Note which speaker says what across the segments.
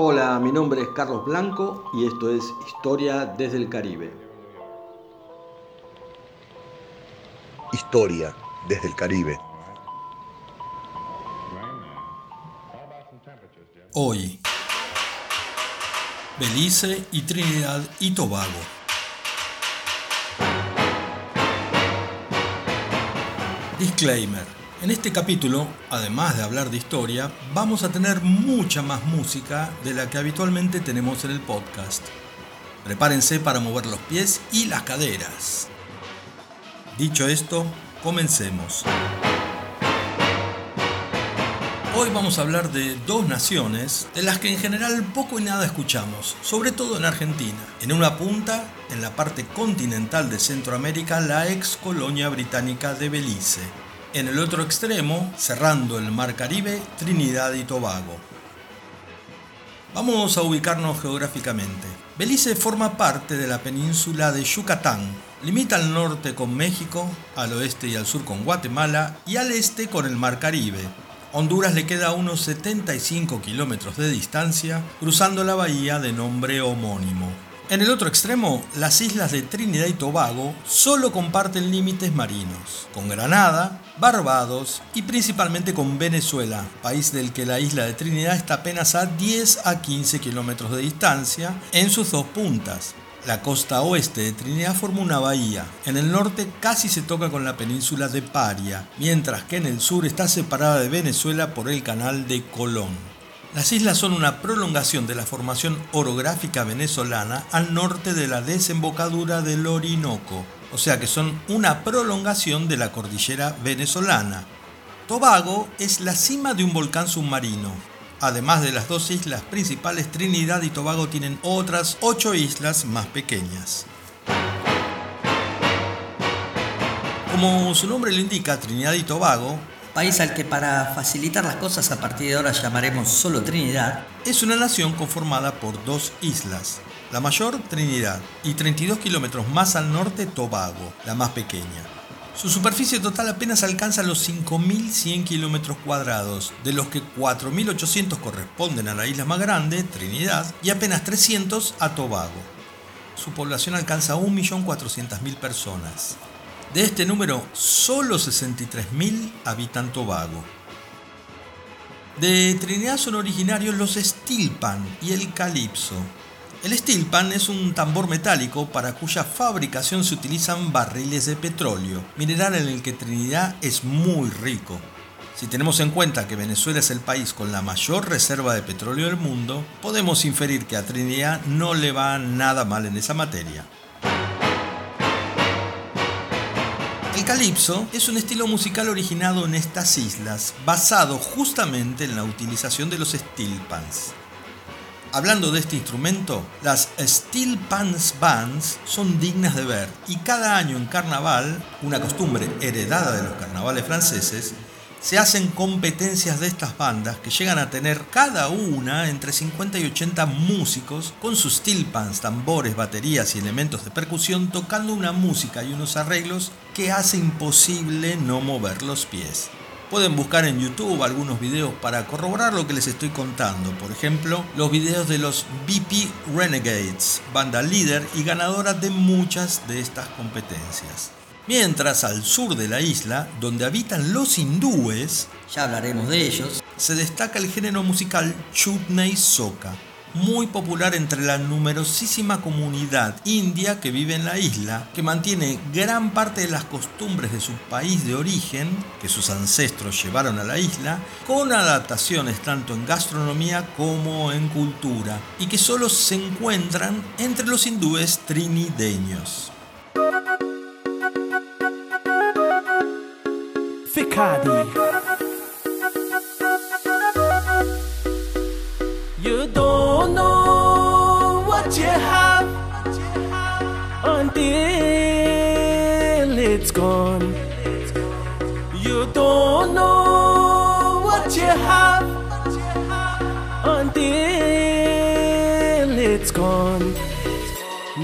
Speaker 1: Hola, mi nombre es Carlos Blanco y esto es Historia desde el Caribe.
Speaker 2: Historia desde el Caribe.
Speaker 3: Hoy, Belice y Trinidad y Tobago. Disclaimer. En este capítulo, además de hablar de historia, vamos a tener mucha más música de la que habitualmente tenemos en el podcast. Prepárense para mover los pies y las caderas. Dicho esto, comencemos. Hoy vamos a hablar de dos naciones de las que en general poco y nada escuchamos, sobre todo en Argentina. En una punta, en la parte continental de Centroamérica, la ex colonia británica de Belice en el otro extremo, cerrando el Mar Caribe, Trinidad y Tobago. Vamos a ubicarnos geográficamente. Belice forma parte de la península de Yucatán. Limita al norte con México, al oeste y al sur con Guatemala y al este con el Mar Caribe. Honduras le queda a unos 75 kilómetros de distancia, cruzando la bahía de nombre homónimo. En el otro extremo, las islas de Trinidad y Tobago solo comparten límites marinos, con Granada, Barbados y principalmente con Venezuela, país del que la isla de Trinidad está apenas a 10 a 15 kilómetros de distancia en sus dos puntas. La costa oeste de Trinidad forma una bahía. En el norte casi se toca con la península de Paria, mientras que en el sur está separada de Venezuela por el canal de Colón. Las islas son una prolongación de la formación orográfica venezolana al norte de la desembocadura del Orinoco, o sea que son una prolongación de la cordillera venezolana. Tobago es la cima de un volcán submarino. Además de las dos islas principales, Trinidad y Tobago tienen otras ocho islas más pequeñas. Como su nombre lo indica, Trinidad y Tobago
Speaker 4: país al que para facilitar las cosas a partir de ahora llamaremos solo Trinidad,
Speaker 3: es una nación conformada por dos islas. La mayor, Trinidad, y 32 kilómetros más al norte, Tobago, la más pequeña. Su superficie total apenas alcanza los 5.100 kilómetros cuadrados, de los que 4.800 corresponden a la isla más grande, Trinidad, y apenas 300 a Tobago. Su población alcanza 1.400.000 personas. De este número, solo 63.000 habitan Tobago. De Trinidad son originarios los stilpan y el calipso. El stilpan es un tambor metálico para cuya fabricación se utilizan barriles de petróleo, mineral en el que Trinidad es muy rico. Si tenemos en cuenta que Venezuela es el país con la mayor reserva de petróleo del mundo, podemos inferir que a Trinidad no le va nada mal en esa materia. Calipso es un estilo musical originado en estas islas, basado justamente en la utilización de los steel pans. Hablando de este instrumento, las Steel Pans Bands son dignas de ver y cada año en carnaval, una costumbre heredada de los carnavales franceses, se hacen competencias de estas bandas que llegan a tener cada una entre 50 y 80 músicos con sus steel pans, tambores, baterías y elementos de percusión tocando una música y unos arreglos que hace imposible no mover los pies. Pueden buscar en YouTube algunos videos para corroborar lo que les estoy contando. Por ejemplo, los videos de los BP Renegades, banda líder y ganadora de muchas de estas competencias. Mientras al sur de la isla, donde habitan los hindúes,
Speaker 4: ya hablaremos de ellos,
Speaker 3: se destaca el género musical Chutney Soka, muy popular entre la numerosísima comunidad india que vive en la isla, que mantiene gran parte de las costumbres de su país de origen, que sus ancestros llevaron a la isla, con adaptaciones tanto en gastronomía como en cultura, y que solo se encuentran entre los hindúes trinideños.
Speaker 5: You don't know what you have until it's gone. You don't know what you have until it's gone.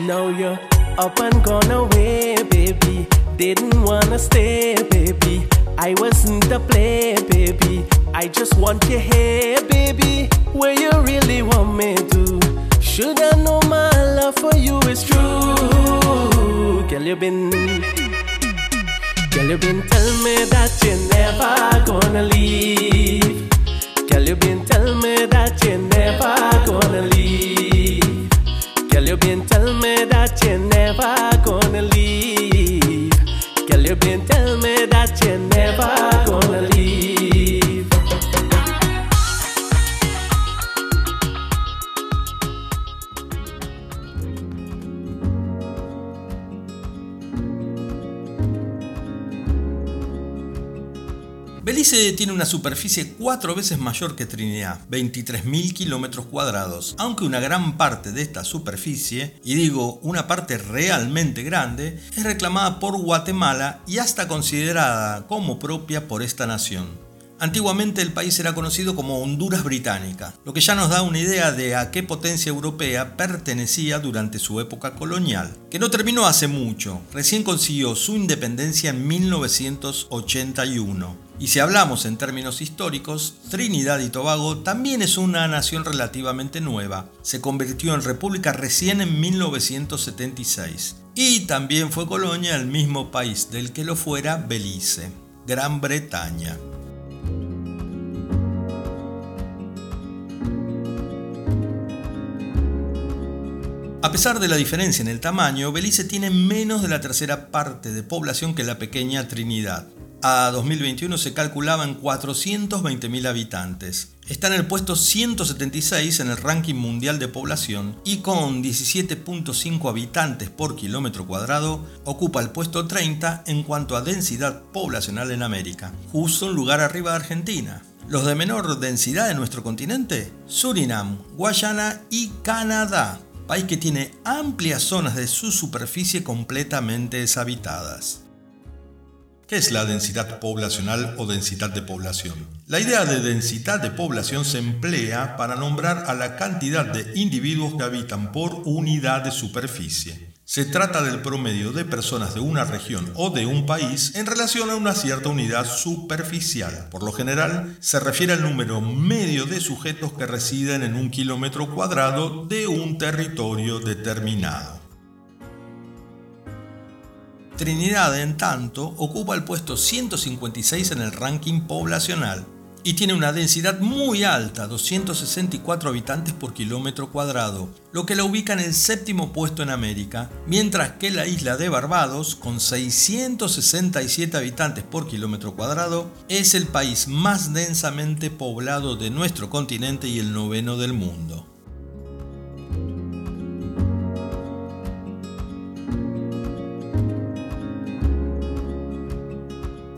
Speaker 5: Now you're up and gone away, baby. Didn't wanna stay, baby I wasn't the play, baby. I just want your hair, baby. Where you really want me to. Should I know my love for you is true? Girl, you been. Girl, you been telling me that you're never gonna leave. Girl, you been telling me that you're never gonna leave. Girl, you been telling me that you're never gonna leave. Girl, you been telling me that you're never gonna leave.
Speaker 3: Tiene una superficie cuatro veces mayor que Trinidad, 23.000 kilómetros cuadrados, aunque una gran parte de esta superficie, y digo una parte realmente grande, es reclamada por Guatemala y hasta considerada como propia por esta nación. Antiguamente el país era conocido como Honduras Británica, lo que ya nos da una idea de a qué potencia europea pertenecía durante su época colonial, que no terminó hace mucho, recién consiguió su independencia en 1981. Y si hablamos en términos históricos, Trinidad y Tobago también es una nación relativamente nueva. Se convirtió en república recién en 1976. Y también fue colonia del mismo país del que lo fuera Belice, Gran Bretaña. Pesar de la diferencia en el tamaño, Belice tiene menos de la tercera parte de población que la pequeña Trinidad. A 2021 se calculaba en 420.000 habitantes. Está en el puesto 176 en el ranking mundial de población y con 17.5 habitantes por kilómetro cuadrado ocupa el puesto 30 en cuanto a densidad poblacional en América, justo un lugar arriba de Argentina. Los de menor densidad en nuestro continente, Surinam, Guayana y Canadá, país que tiene amplias zonas de su superficie completamente deshabitadas. ¿Qué es la densidad poblacional o densidad de población? La idea de densidad de población se emplea para nombrar a la cantidad de individuos que habitan por unidad de superficie. Se trata del promedio de personas de una región o de un país en relación a una cierta unidad superficial. Por lo general, se refiere al número medio de sujetos que residen en un kilómetro cuadrado de un territorio determinado. Trinidad, en tanto, ocupa el puesto 156 en el ranking poblacional, y tiene una densidad muy alta, 264 habitantes por kilómetro cuadrado, lo que la ubica en el séptimo puesto en América, mientras que la isla de Barbados, con 667 habitantes por kilómetro cuadrado, es el país más densamente poblado de nuestro continente y el noveno del mundo.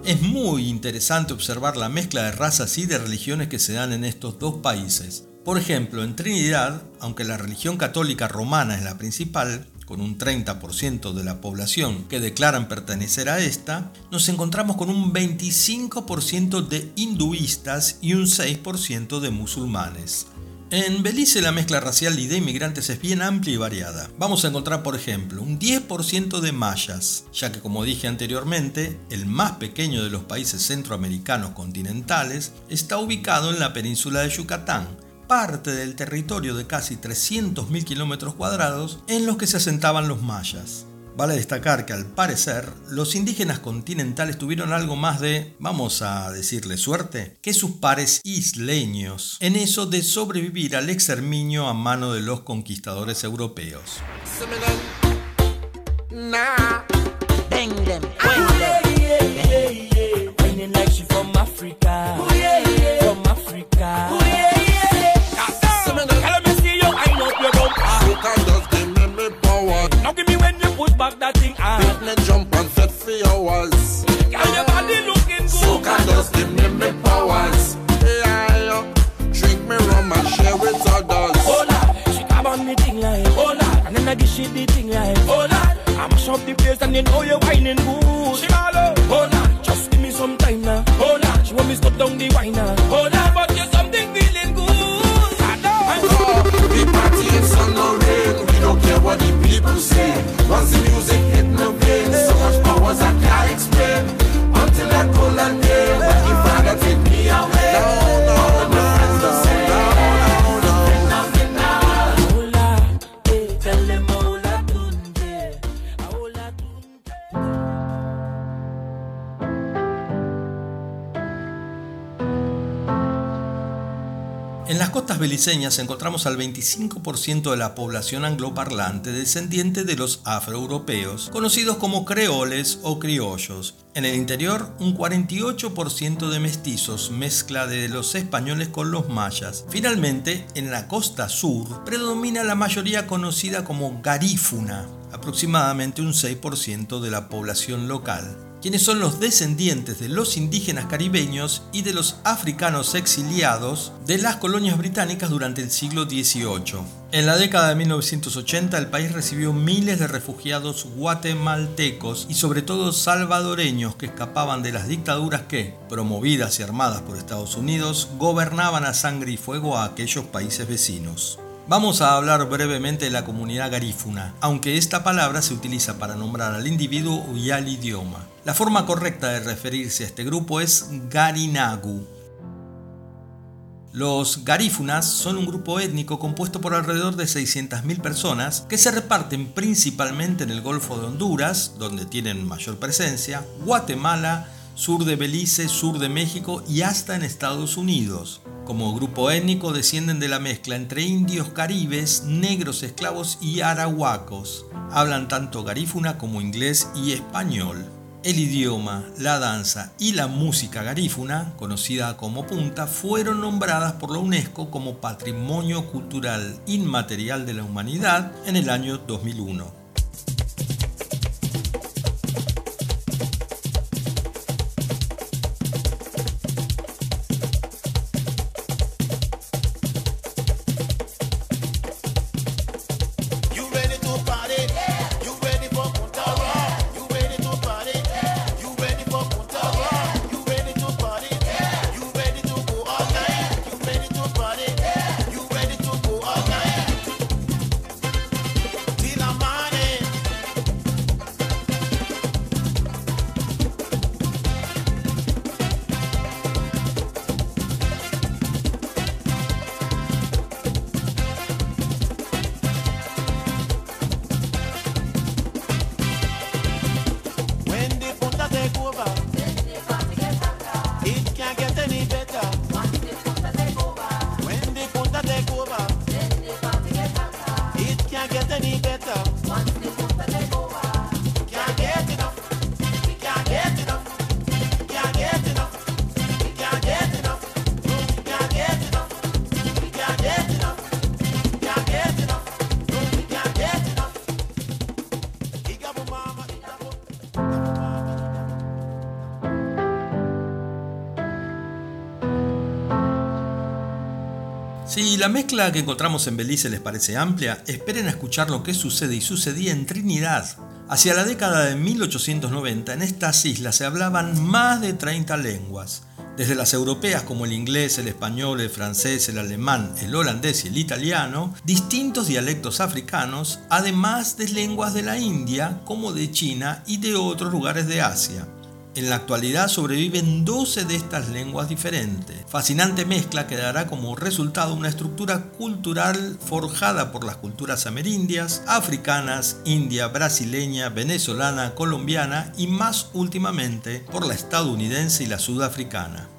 Speaker 3: Es muy interesante observar la mezcla de razas y de religiones que se dan en estos dos países. Por ejemplo, en Trinidad, aunque la religión católica romana es la principal, con un 30% de la población que declaran pertenecer a esta, nos encontramos con un 25% de hinduistas y un 6% de musulmanes. En Belice la mezcla racial y de inmigrantes es bien amplia y variada. Vamos a encontrar, por ejemplo, un 10% de mayas, ya que como dije anteriormente, el más pequeño de los países centroamericanos continentales está ubicado en la península de Yucatán, parte del territorio de casi 300.000 kilómetros cuadrados en los que se asentaban los mayas. Vale destacar que al parecer los indígenas continentales tuvieron algo más de, vamos a decirle suerte, que sus pares isleños en eso de sobrevivir al exterminio a mano de los conquistadores europeos. Encontramos al 25% de la población angloparlante descendiente de los afroeuropeos, conocidos como creoles o criollos. En el interior, un 48% de mestizos, mezcla de los españoles con los mayas. Finalmente, en la costa sur, predomina la mayoría conocida como garífuna, aproximadamente un 6% de la población local quienes son los descendientes de los indígenas caribeños y de los africanos exiliados de las colonias británicas durante el siglo XVIII. En la década de 1980 el país recibió miles de refugiados guatemaltecos y sobre todo salvadoreños que escapaban de las dictaduras que, promovidas y armadas por Estados Unidos, gobernaban a sangre y fuego a aquellos países vecinos. Vamos a hablar brevemente de la comunidad garífuna, aunque esta palabra se utiliza para nombrar al individuo y al idioma. La forma correcta de referirse a este grupo es Garinagu. Los garífunas son un grupo étnico compuesto por alrededor de 600.000 personas que se reparten principalmente en el Golfo de Honduras, donde tienen mayor presencia, Guatemala, sur de Belice, sur de México y hasta en Estados Unidos. Como grupo étnico descienden de la mezcla entre indios caribes, negros esclavos y arahuacos. Hablan tanto garífuna como inglés y español. El idioma, la danza y la música garífuna, conocida como punta, fueron nombradas por la UNESCO como Patrimonio Cultural Inmaterial de la Humanidad en el año 2001. La mezcla que encontramos en Belice les parece amplia, esperen a escuchar lo que sucede y sucedía en Trinidad. Hacia la década de 1890 en estas islas se hablaban más de 30 lenguas, desde las europeas como el inglés, el español, el francés, el alemán, el holandés y el italiano, distintos dialectos africanos, además de lenguas de la India como de China y de otros lugares de Asia. En la actualidad sobreviven 12 de estas lenguas diferentes. Fascinante mezcla que dará como resultado una estructura cultural forjada por las culturas amerindias, africanas, india, brasileña, venezolana, colombiana y más últimamente por la estadounidense y la sudafricana.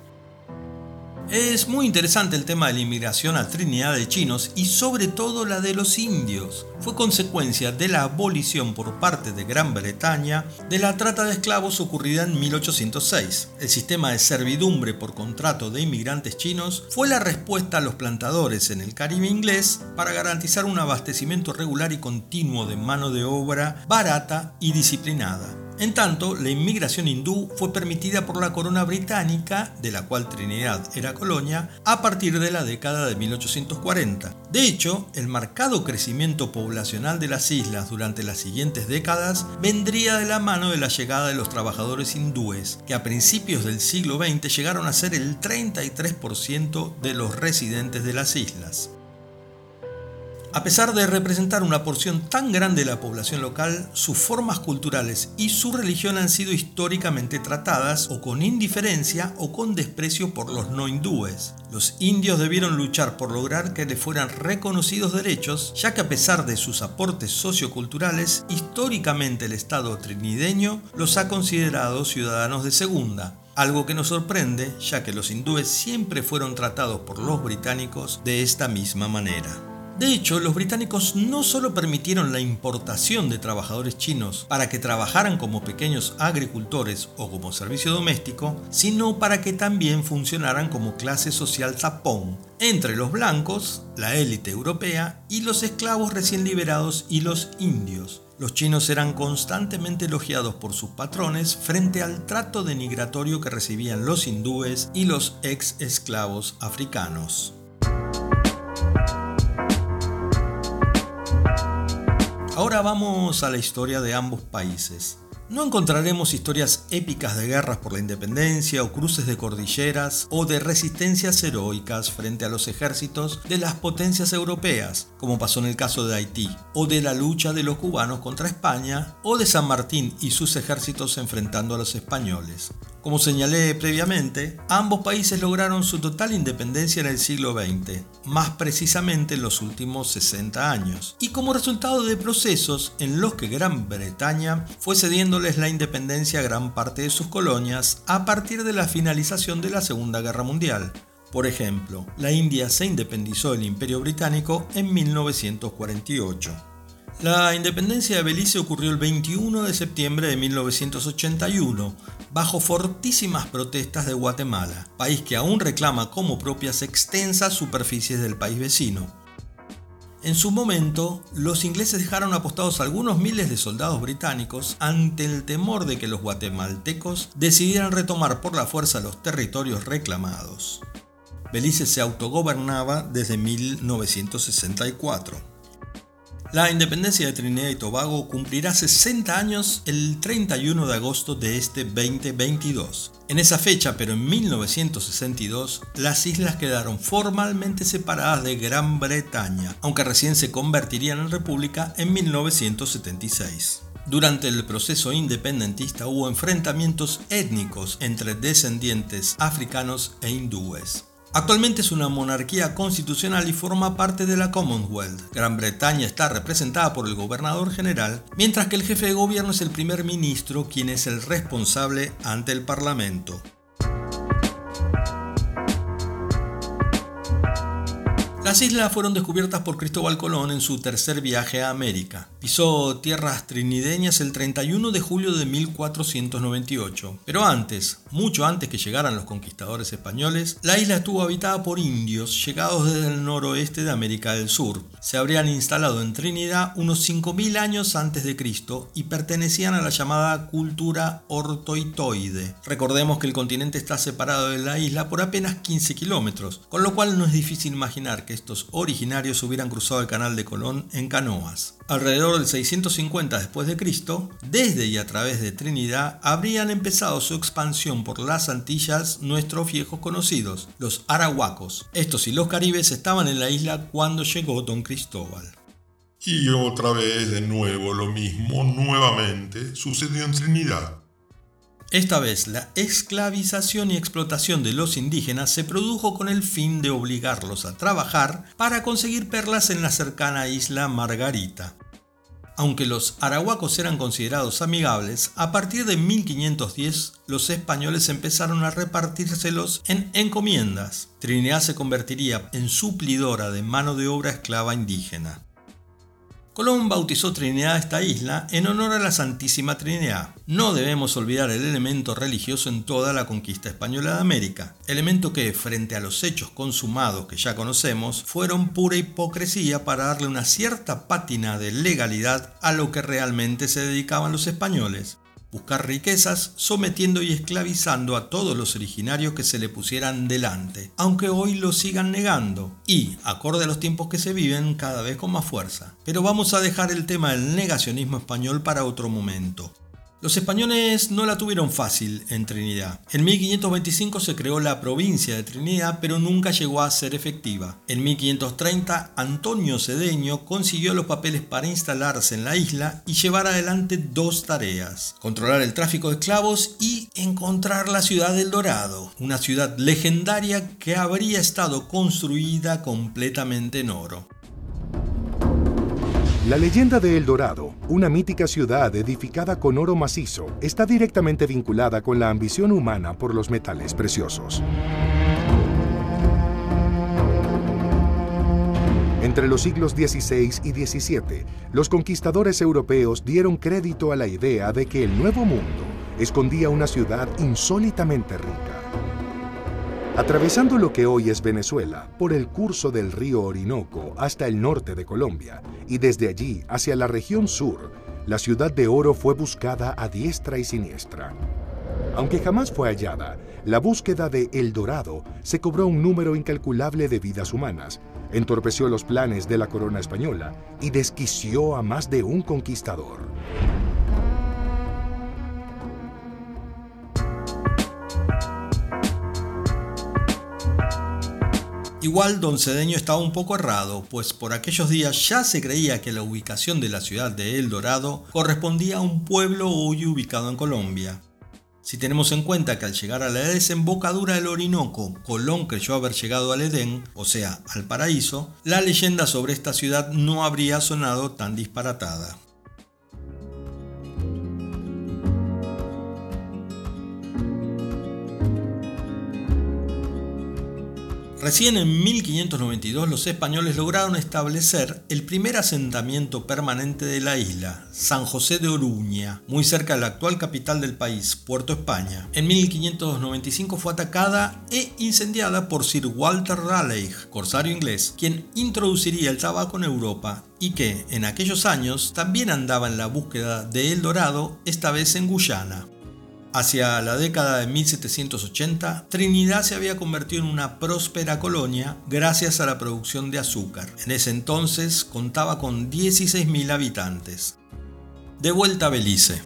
Speaker 3: Es muy interesante el tema de la inmigración a Trinidad de chinos y sobre todo la de los indios. Fue consecuencia de la abolición por parte de Gran Bretaña de la trata de esclavos ocurrida en 1806. El sistema de servidumbre por contrato de inmigrantes chinos fue la respuesta a los plantadores en el Caribe inglés para garantizar un abastecimiento regular y continuo de mano de obra barata y disciplinada. En tanto, la inmigración hindú fue permitida por la corona británica, de la cual Trinidad era colonia, a partir de la década de 1840. De hecho, el marcado crecimiento poblacional de las islas durante las siguientes décadas vendría de la mano de la llegada de los trabajadores hindúes, que a principios del siglo XX llegaron a ser el 33% de los residentes de las islas. A pesar de representar una porción tan grande de la población local, sus formas culturales y su religión han sido históricamente tratadas o con indiferencia o con desprecio por los no hindúes. Los indios debieron luchar por lograr que les fueran reconocidos derechos, ya que a pesar de sus aportes socioculturales, históricamente el Estado trinideño los ha considerado ciudadanos de segunda, algo que nos sorprende ya que los hindúes siempre fueron tratados por los británicos de esta misma manera. De hecho, los británicos no solo permitieron la importación de trabajadores chinos para que trabajaran como pequeños agricultores o como servicio doméstico, sino para que también funcionaran como clase social tapón entre los blancos, la élite europea, y los esclavos recién liberados y los indios. Los chinos eran constantemente elogiados por sus patrones frente al trato denigratorio que recibían los hindúes y los ex esclavos africanos. Ahora vamos a la historia de ambos países. No encontraremos historias épicas de guerras por la independencia o cruces de cordilleras o de resistencias heroicas frente a los ejércitos de las potencias europeas, como pasó en el caso de Haití, o de la lucha de los cubanos contra España, o de San Martín y sus ejércitos enfrentando a los españoles. Como señalé previamente, ambos países lograron su total independencia en el siglo XX, más precisamente en los últimos 60 años, y como resultado de procesos en los que Gran Bretaña fue cediéndoles la independencia a gran parte de sus colonias a partir de la finalización de la Segunda Guerra Mundial. Por ejemplo, la India se independizó del Imperio Británico en 1948. La independencia de Belice ocurrió el 21 de septiembre de 1981, bajo fortísimas protestas de Guatemala, país que aún reclama como propias extensas superficies del país vecino. En su momento, los ingleses dejaron apostados algunos miles de soldados británicos ante el temor de que los guatemaltecos decidieran retomar por la fuerza los territorios reclamados. Belice se autogobernaba desde 1964. La independencia de Trinidad y Tobago cumplirá 60 años el 31 de agosto de este 2022. En esa fecha, pero en 1962, las islas quedaron formalmente separadas de Gran Bretaña, aunque recién se convertirían en república en 1976. Durante el proceso independentista hubo enfrentamientos étnicos entre descendientes africanos e hindúes. Actualmente es una monarquía constitucional y forma parte de la Commonwealth. Gran Bretaña está representada por el gobernador general, mientras que el jefe de gobierno es el primer ministro, quien es el responsable ante el Parlamento. Las islas fueron descubiertas por Cristóbal Colón en su tercer viaje a América. Pisó tierras trinideñas el 31 de julio de 1498. Pero antes, mucho antes que llegaran los conquistadores españoles, la isla estuvo habitada por indios llegados desde el noroeste de América del Sur. Se habrían instalado en Trinidad unos 5.000 años antes de Cristo y pertenecían a la llamada cultura ortoitoide. Recordemos que el continente está separado de la isla por apenas 15 kilómetros, con lo cual no es difícil imaginar que originarios hubieran cruzado el canal de Colón en canoas. Alrededor del 650 después de Cristo, desde y a través de Trinidad habrían empezado su expansión por las Antillas nuestros viejos conocidos, los arahuacos. Estos y los caribes estaban en la isla cuando llegó Don Cristóbal.
Speaker 6: Y otra vez de nuevo lo mismo, nuevamente, sucedió en Trinidad.
Speaker 3: Esta vez la esclavización y explotación de los indígenas se produjo con el fin de obligarlos a trabajar para conseguir perlas en la cercana isla Margarita. Aunque los arahuacos eran considerados amigables, a partir de 1510 los españoles empezaron a repartírselos en encomiendas. Trinidad se convertiría en suplidora de mano de obra esclava indígena. Colón bautizó Trinidad esta isla en honor a la Santísima Trinidad. No debemos olvidar el elemento religioso en toda la conquista española de América, elemento que, frente a los hechos consumados que ya conocemos, fueron pura hipocresía para darle una cierta pátina de legalidad a lo que realmente se dedicaban los españoles buscar riquezas, sometiendo y esclavizando a todos los originarios que se le pusieran delante, aunque hoy lo sigan negando, y, acorde a los tiempos que se viven, cada vez con más fuerza. Pero vamos a dejar el tema del negacionismo español para otro momento. Los españoles no la tuvieron fácil en Trinidad. En 1525 se creó la provincia de Trinidad, pero nunca llegó a ser efectiva. En 1530, Antonio Cedeño consiguió los papeles para instalarse en la isla y llevar adelante dos tareas. Controlar el tráfico de esclavos y encontrar la ciudad del Dorado, una ciudad legendaria que habría estado construida completamente en oro.
Speaker 7: La leyenda de El Dorado, una mítica ciudad edificada con oro macizo, está directamente vinculada con la ambición humana por los metales preciosos. Entre los siglos XVI y XVII, los conquistadores europeos dieron crédito a la idea de que el Nuevo Mundo escondía una ciudad insólitamente rica. Atravesando lo que hoy es Venezuela, por el curso del río Orinoco hasta el norte de Colombia y desde allí hacia la región sur, la ciudad de oro fue buscada a diestra y siniestra. Aunque jamás fue hallada, la búsqueda de El Dorado se cobró un número incalculable de vidas humanas, entorpeció los planes de la corona española y desquició a más de un conquistador.
Speaker 3: Igual don Cedeño estaba un poco errado, pues por aquellos días ya se creía que la ubicación de la ciudad de El Dorado correspondía a un pueblo hoy ubicado en Colombia. Si tenemos en cuenta que al llegar a la desembocadura del Orinoco, Colón creyó haber llegado al Edén, o sea, al paraíso, la leyenda sobre esta ciudad no habría sonado tan disparatada. Recién en 1592 los españoles lograron establecer el primer asentamiento permanente de la isla, San José de Oruña, muy cerca de la actual capital del país, Puerto España. En 1595 fue atacada e incendiada por Sir Walter Raleigh, corsario inglés, quien introduciría el tabaco en Europa y que en aquellos años también andaba en la búsqueda de El Dorado, esta vez en Guyana. Hacia la década de 1780, Trinidad se había convertido en una próspera colonia gracias a la producción de azúcar. En ese entonces contaba con 16.000 habitantes. De vuelta a Belice.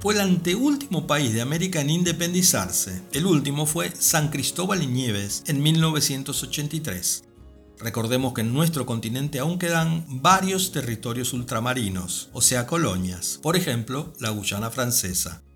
Speaker 3: Fue el anteúltimo país de América en independizarse. El último fue San Cristóbal y Nieves en 1983. Recordemos que en nuestro continente aún quedan varios territorios ultramarinos, o sea, colonias, por ejemplo, la Guyana francesa.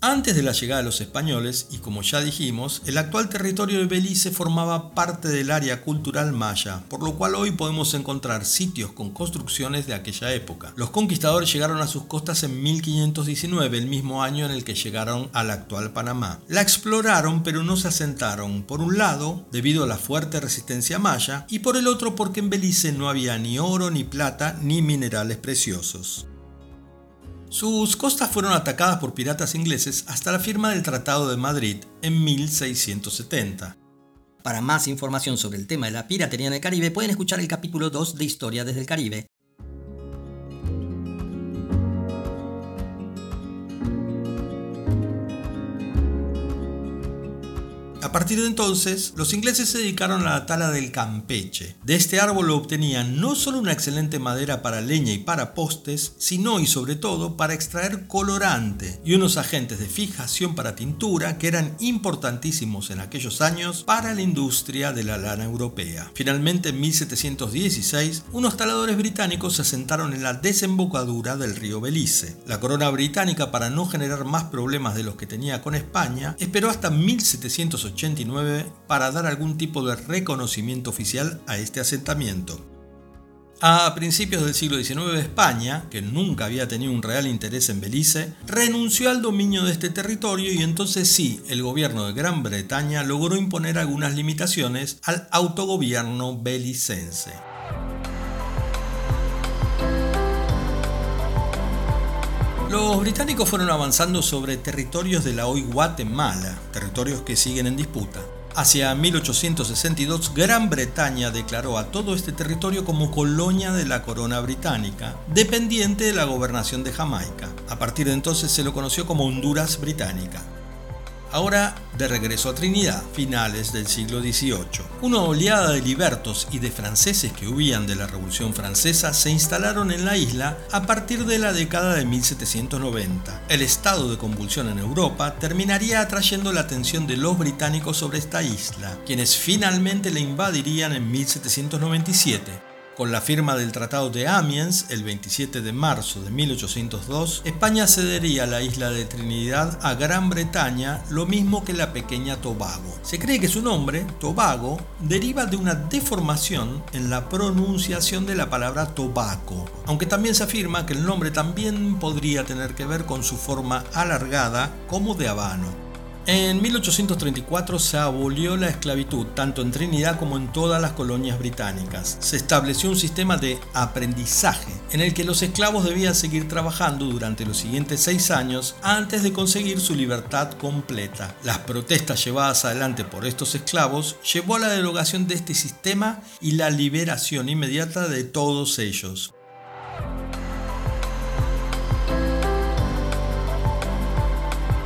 Speaker 3: Antes de la llegada de los españoles, y como ya dijimos, el actual territorio de Belice formaba parte del área cultural maya, por lo cual hoy podemos encontrar sitios con construcciones de aquella época. Los conquistadores llegaron a sus costas en 1519, el mismo año en el que llegaron al actual Panamá. La exploraron pero no se asentaron, por un lado, debido a la fuerte resistencia maya, y por el otro porque en Belice no había ni oro, ni plata, ni minerales preciosos. Sus costas fueron atacadas por piratas ingleses hasta la firma del Tratado de Madrid en 1670.
Speaker 4: Para más información sobre el tema de la piratería en el Caribe pueden escuchar el capítulo 2 de Historia desde el Caribe.
Speaker 3: A partir de entonces, los ingleses se dedicaron a la tala del campeche. De este árbol obtenían no solo una excelente madera para leña y para postes, sino y sobre todo para extraer colorante y unos agentes de fijación para tintura que eran importantísimos en aquellos años para la industria de la lana europea. Finalmente, en 1716, unos taladores británicos se asentaron en la desembocadura del río Belice. La corona británica, para no generar más problemas de los que tenía con España, esperó hasta 1780 para dar algún tipo de reconocimiento oficial a este asentamiento. A principios del siglo XIX España, que nunca había tenido un real interés en Belice, renunció al dominio de este territorio y entonces sí, el gobierno de Gran Bretaña logró imponer algunas limitaciones al autogobierno belicense. Los británicos fueron avanzando sobre territorios de la hoy Guatemala, territorios que siguen en disputa. Hacia 1862, Gran Bretaña declaró a todo este territorio como colonia de la corona británica, dependiente de la gobernación de Jamaica. A partir de entonces se lo conoció como Honduras Británica. Ahora de regreso a Trinidad, finales del siglo XVIII. Una oleada de libertos y de franceses que huían de la Revolución Francesa se instalaron en la isla a partir de la década de 1790. El estado de convulsión en Europa terminaría atrayendo la atención de los británicos sobre esta isla, quienes finalmente la invadirían en 1797. Con la firma del Tratado de Amiens el 27 de marzo de 1802, España cedería la isla de Trinidad a Gran Bretaña, lo mismo que la pequeña Tobago. Se cree que su nombre, Tobago, deriva de una deformación en la pronunciación de la palabra tobaco, aunque también se afirma que el nombre también podría tener que ver con su forma alargada como de habano. En 1834 se abolió la esclavitud tanto en Trinidad como en todas las colonias británicas. Se estableció un sistema de aprendizaje en el que los esclavos debían seguir trabajando durante los siguientes seis años antes de conseguir su libertad completa. Las protestas llevadas adelante por estos esclavos llevó a la derogación de este sistema y la liberación inmediata de todos ellos.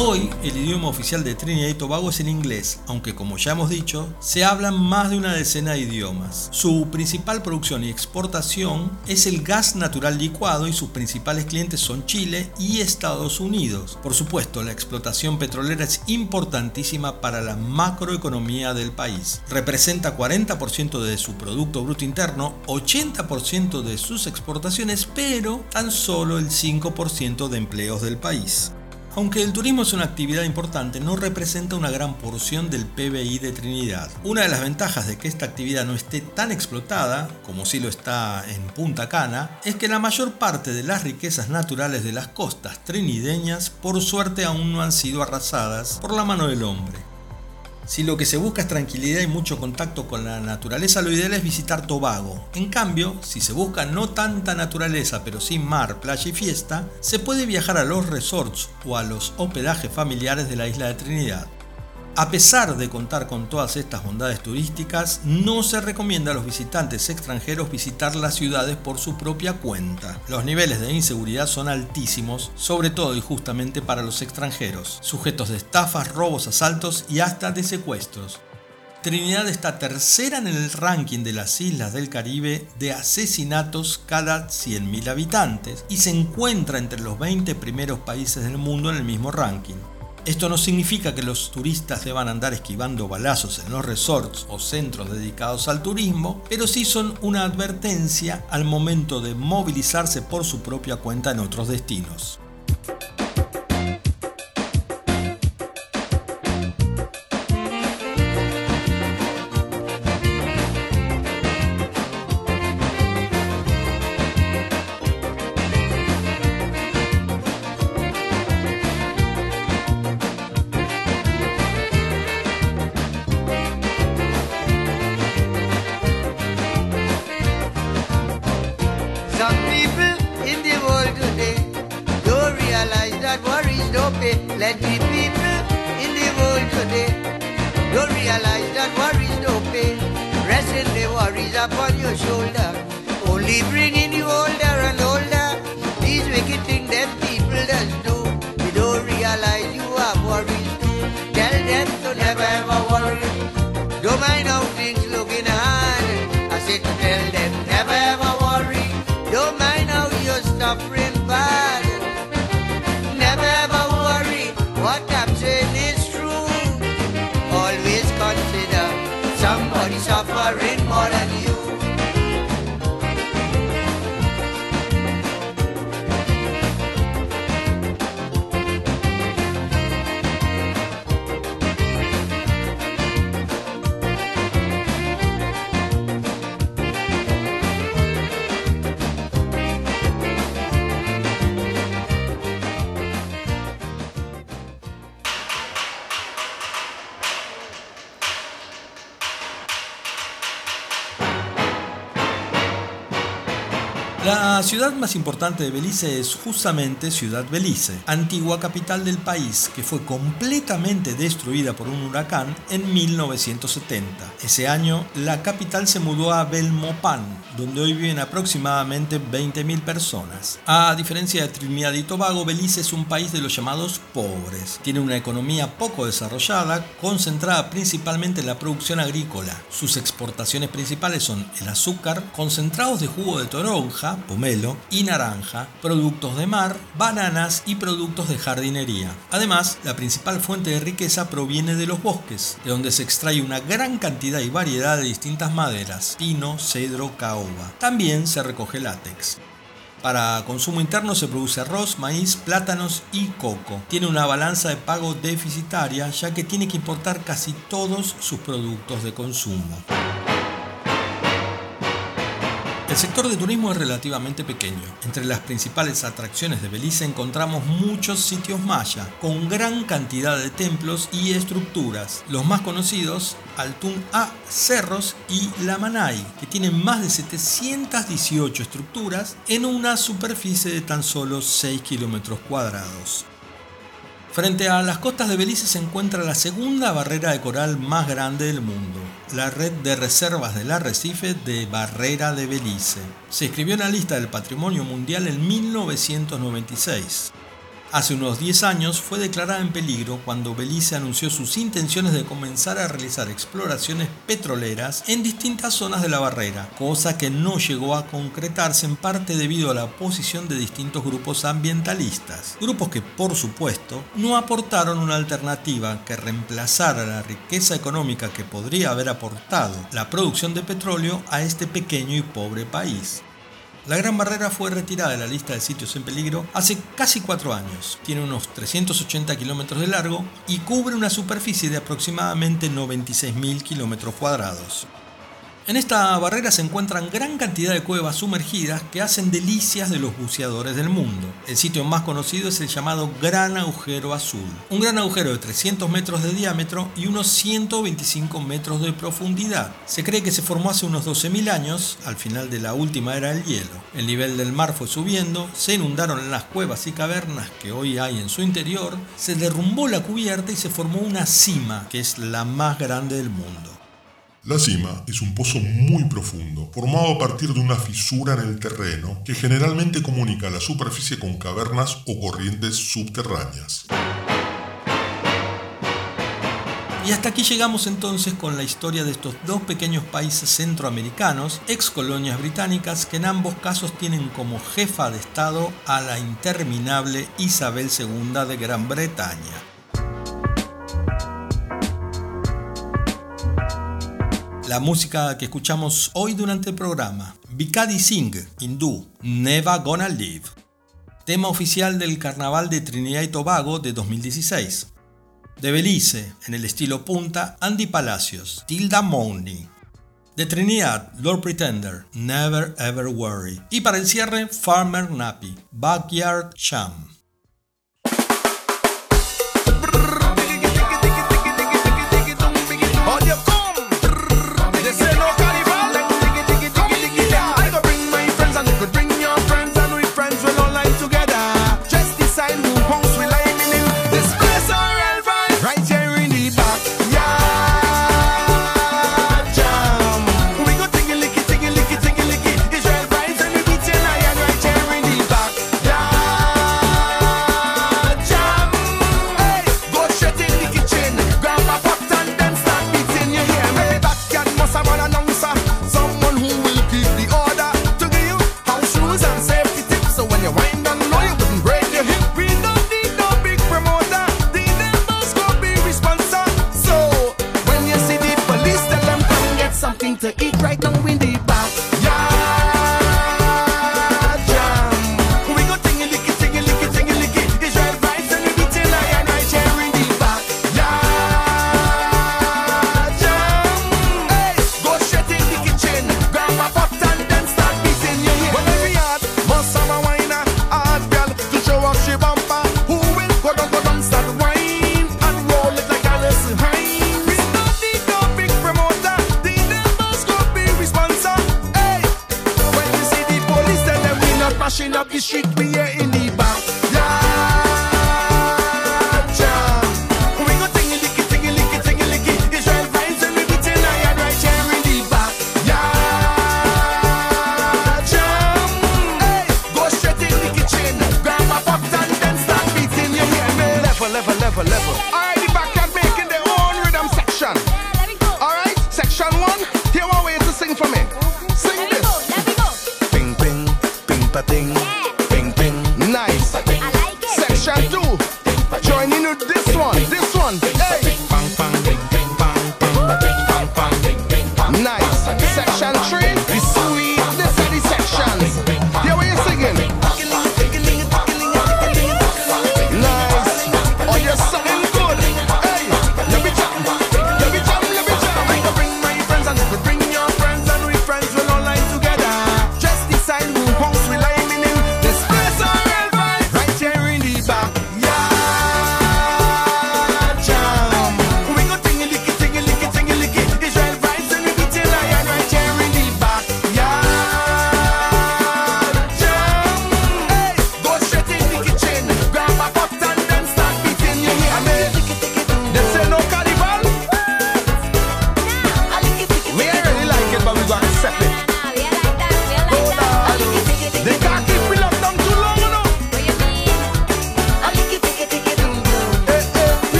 Speaker 3: Hoy el idioma oficial de Trinidad y Tobago es el inglés, aunque como ya hemos dicho, se hablan más de una decena de idiomas. Su principal producción y exportación es el gas natural licuado y sus principales clientes son Chile y Estados Unidos. Por supuesto, la explotación petrolera es importantísima para la macroeconomía del país. Representa 40% de su Producto Bruto Interno, 80% de sus exportaciones, pero tan solo el 5% de empleos del país. Aunque el turismo es una actividad importante, no representa una gran porción del PBI de Trinidad. Una de las ventajas de que esta actividad no esté tan explotada, como sí lo está en Punta Cana, es que la mayor parte de las riquezas naturales de las costas trinideñas por suerte aún no han sido arrasadas por la mano del hombre. Si lo que se busca es tranquilidad y mucho contacto con la naturaleza, lo ideal es visitar Tobago. En cambio, si se busca no tanta naturaleza, pero sí mar, playa y fiesta, se puede viajar a los resorts o a los hospedajes familiares de la isla de Trinidad. A pesar de contar con todas estas bondades turísticas, no se recomienda a los visitantes extranjeros visitar las ciudades por su propia cuenta. Los niveles de inseguridad son altísimos, sobre todo y justamente para los extranjeros, sujetos de estafas, robos, asaltos y hasta de secuestros. Trinidad está tercera en el ranking de las islas del Caribe de asesinatos cada 100.000 habitantes y se encuentra entre los 20 primeros países del mundo en el mismo ranking. Esto no significa que los turistas deban andar esquivando balazos en los resorts o centros dedicados al turismo, pero sí son una advertencia al momento de movilizarse por su propia cuenta en otros destinos.
Speaker 8: Pay. Plenty people in the world today don't realize that worries don't pay. Resting the worries upon your shoulder, only bringing you older and older. These wicked things that people does do, you don't realize you have worries too. Tell them to never ever worry. Don't mind how things
Speaker 3: La ciudad más importante de Belice es justamente Ciudad Belice, antigua capital del país que fue completamente destruida por un huracán en 1970. Ese año, la capital se mudó a Belmopan, donde hoy viven aproximadamente 20.000 personas. A diferencia de Trinidad y Tobago, Belice es un país de los llamados pobres. Tiene una economía poco desarrollada, concentrada principalmente en la producción agrícola. Sus exportaciones principales son el azúcar, concentrados de jugo de toronja, pomelo y naranja, productos de mar, bananas y productos de jardinería. Además, la principal fuente de riqueza proviene de los bosques, de donde se extrae una gran cantidad y variedad de distintas maderas, pino, cedro, También se recoge látex. Para consumo interno se produce arroz, maíz, plátanos y coco. Tiene una balanza de pago deficitaria ya que tiene que importar casi todos sus productos de consumo. El sector de turismo es relativamente pequeño. Entre las principales atracciones de Belice encontramos muchos sitios maya, con gran cantidad de templos y estructuras. Los más conocidos, Altún A, Cerros y La Manay, que tienen más de 718 estructuras en una superficie de tan solo 6 kilómetros cuadrados. Frente a las costas de Belice se encuentra la segunda barrera de coral más grande del mundo, la red de reservas del arrecife de Barrera de Belice. Se escribió en la lista del Patrimonio Mundial en 1996. Hace unos 10 años fue declarada en peligro cuando Belice anunció sus intenciones de comenzar a realizar exploraciones petroleras en distintas zonas de la barrera, cosa que no llegó a concretarse en parte debido a la oposición de distintos grupos ambientalistas, grupos que por supuesto no aportaron una alternativa que reemplazara la riqueza económica que podría haber aportado la producción de petróleo a este pequeño y pobre país. La Gran Barrera fue retirada de la lista de sitios en peligro hace casi cuatro años. Tiene unos 380 kilómetros de largo y cubre una superficie de aproximadamente 96.000 kilómetros cuadrados. En esta barrera se encuentran gran cantidad de cuevas sumergidas que hacen delicias de los buceadores del mundo. El sitio más conocido es el llamado Gran Agujero Azul, un gran agujero de 300 metros de diámetro y unos 125 metros de profundidad. Se cree que se formó hace unos 12.000 años, al final de la última era del hielo. El nivel del mar fue subiendo, se inundaron las cuevas y cavernas que hoy hay en su interior, se derrumbó la cubierta y se formó una cima, que es la más grande del mundo.
Speaker 6: La cima es un pozo muy profundo, formado a partir de una fisura en el terreno que generalmente comunica la superficie con cavernas o corrientes subterráneas.
Speaker 3: Y hasta aquí llegamos entonces con la historia de estos dos pequeños países centroamericanos, ex colonias británicas, que en ambos casos tienen como jefa de Estado a la interminable Isabel II de Gran Bretaña. La música que escuchamos hoy durante el programa, Bikadi Singh, hindú, Never Gonna Live. Tema oficial del Carnaval de Trinidad y Tobago de 2016. De Belice, en el estilo punta, Andy Palacios, Tilda Mooney. De Trinidad, Lord Pretender, Never Ever Worry. Y para el cierre, Farmer Nappy, Backyard Sham.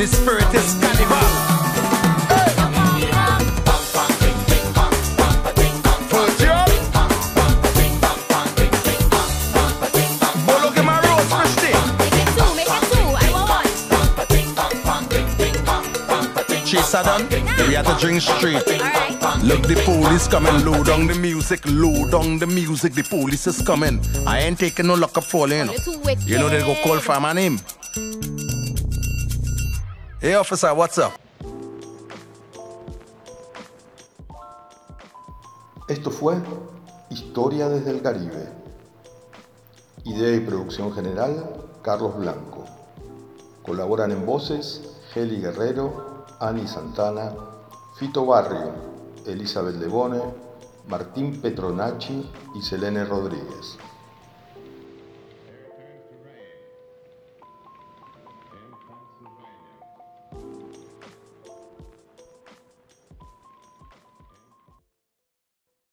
Speaker 2: The
Speaker 9: spirit is cannibal. Saddam, we had to drink straight. Right. Look, the police coming, low down the music, low down the music, the police is coming. I ain't taking no lock up for you know. You know they go call for my name. Hey, officer, what's up?
Speaker 3: Esto fue Historia desde el Caribe. Idea y producción general, Carlos Blanco. Colaboran en voces Geli Guerrero, Ani Santana, Fito Barrio, Elizabeth Lebone, Martín Petronacci y Selene Rodríguez.